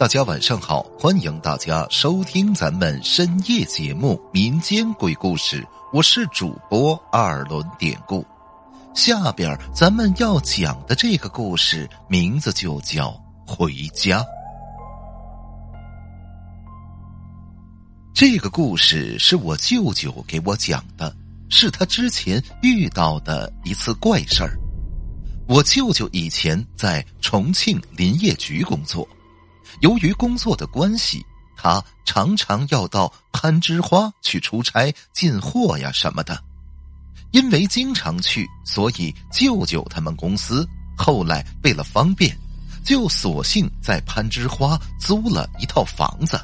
大家晚上好，欢迎大家收听咱们深夜节目《民间鬼故事》，我是主播二轮典故。下边咱们要讲的这个故事名字就叫《回家》。这个故事是我舅舅给我讲的，是他之前遇到的一次怪事儿。我舅舅以前在重庆林业局工作。由于工作的关系，他常常要到攀枝花去出差进货呀什么的。因为经常去，所以舅舅他们公司后来为了方便，就索性在攀枝花租了一套房子，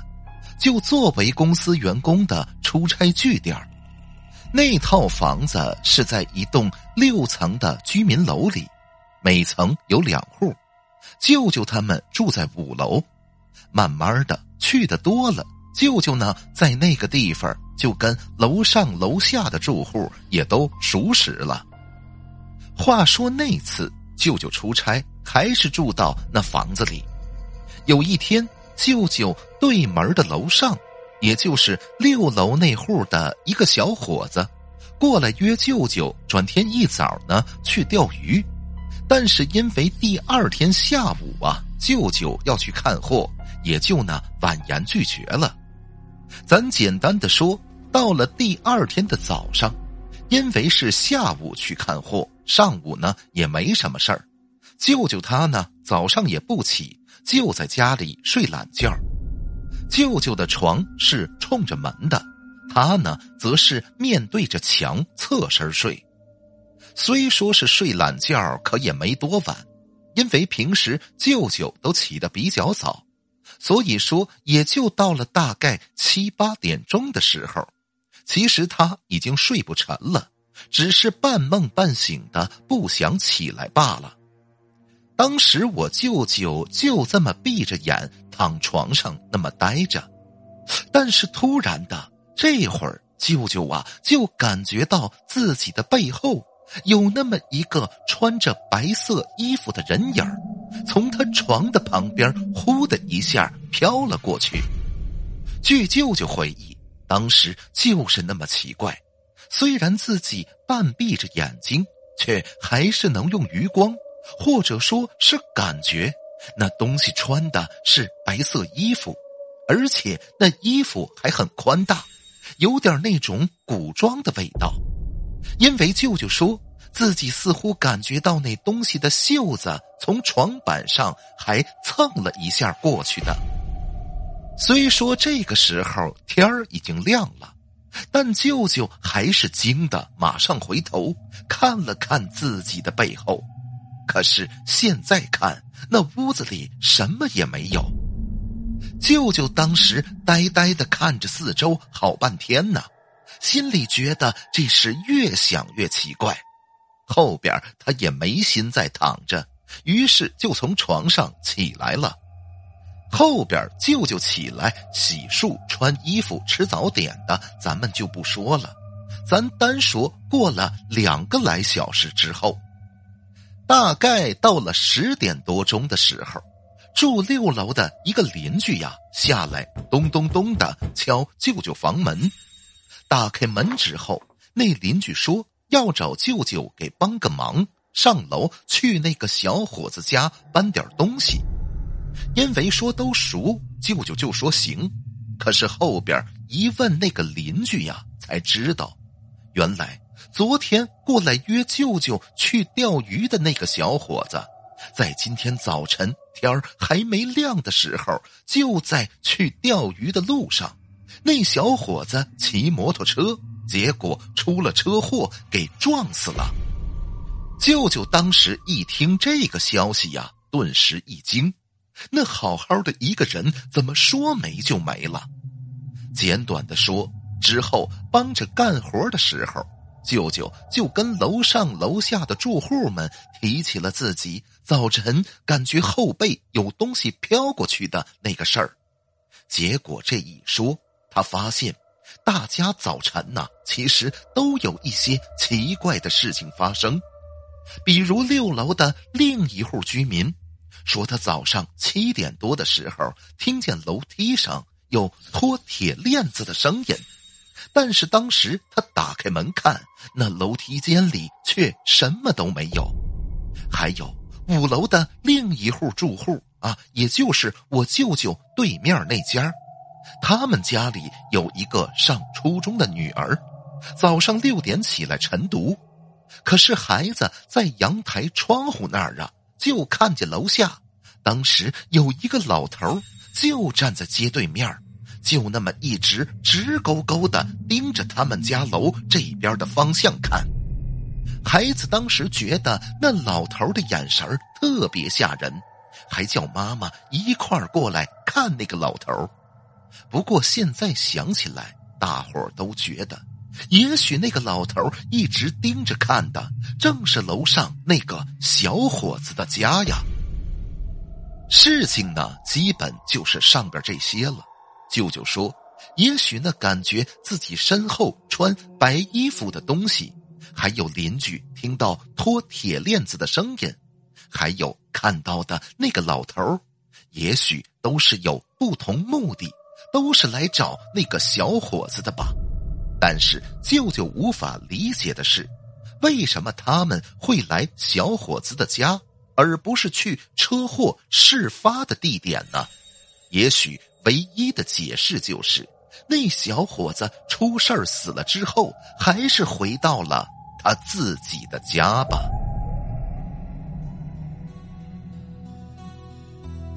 就作为公司员工的出差据点那套房子是在一栋六层的居民楼里，每层有两户，舅舅他们住在五楼。慢慢的去的多了，舅舅呢在那个地方就跟楼上楼下的住户也都熟识了。话说那次舅舅出差还是住到那房子里，有一天舅舅对门的楼上，也就是六楼那户的一个小伙子，过来约舅舅转天一早呢去钓鱼，但是因为第二天下午啊舅舅要去看货。也就呢婉言拒绝了。咱简单的说，到了第二天的早上，因为是下午去看货，上午呢也没什么事儿。舅舅他呢早上也不起，就在家里睡懒觉。舅舅的床是冲着门的，他呢则是面对着墙侧身睡。虽说是睡懒觉，可也没多晚，因为平时舅舅都起得比较早。所以说，也就到了大概七八点钟的时候，其实他已经睡不沉了，只是半梦半醒的不想起来罢了。当时我舅舅就这么闭着眼躺床上那么待着，但是突然的这会儿，舅舅啊就感觉到自己的背后有那么一个穿着白色衣服的人影。从他床的旁边，呼的一下飘了过去。据舅舅回忆，当时就是那么奇怪，虽然自己半闭着眼睛，却还是能用余光，或者说是感觉，那东西穿的是白色衣服，而且那衣服还很宽大，有点那种古装的味道。因为舅舅说。自己似乎感觉到那东西的袖子从床板上还蹭了一下过去的。虽说这个时候天儿已经亮了，但舅舅还是惊的，马上回头看了看自己的背后。可是现在看，那屋子里什么也没有。舅舅当时呆呆的看着四周好半天呢，心里觉得这事越想越奇怪。后边他也没心再躺着，于是就从床上起来了。后边舅舅起来洗漱、穿衣服、吃早点的，咱们就不说了。咱单说过了两个来小时之后，大概到了十点多钟的时候，住六楼的一个邻居呀下来，咚咚咚的敲舅舅房门。打开门之后，那邻居说。要找舅舅给帮个忙，上楼去那个小伙子家搬点东西。因为说都熟，舅舅就说行。可是后边一问那个邻居呀，才知道，原来昨天过来约舅舅去钓鱼的那个小伙子，在今天早晨天还没亮的时候，就在去钓鱼的路上。那小伙子骑摩托车。结果出了车祸，给撞死了。舅舅当时一听这个消息呀，顿时一惊：那好好的一个人，怎么说没就没了？简短的说，之后帮着干活的时候，舅舅就跟楼上楼下的住户们提起了自己早晨感觉后背有东西飘过去的那个事儿。结果这一说，他发现。大家早晨呐，其实都有一些奇怪的事情发生，比如六楼的另一户居民说他早上七点多的时候听见楼梯上有拖铁链子的声音，但是当时他打开门看，那楼梯间里却什么都没有。还有五楼的另一户住户啊，也就是我舅舅对面那家，他们家里有一个上初中的女儿，早上六点起来晨读，可是孩子在阳台窗户那儿啊。就看见楼下，当时有一个老头就站在街对面就那么一直直勾勾的盯着他们家楼这边的方向看。孩子当时觉得那老头的眼神特别吓人，还叫妈妈一块儿过来看那个老头儿不过现在想起来，大伙儿都觉得。也许那个老头一直盯着看的，正是楼上那个小伙子的家呀。事情呢，基本就是上边这些了。舅舅说，也许那感觉自己身后穿白衣服的东西，还有邻居听到拖铁链子的声音，还有看到的那个老头也许都是有不同目的，都是来找那个小伙子的吧。但是舅舅无法理解的是，为什么他们会来小伙子的家，而不是去车祸事发的地点呢？也许唯一的解释就是，那小伙子出事儿死了之后，还是回到了他自己的家吧。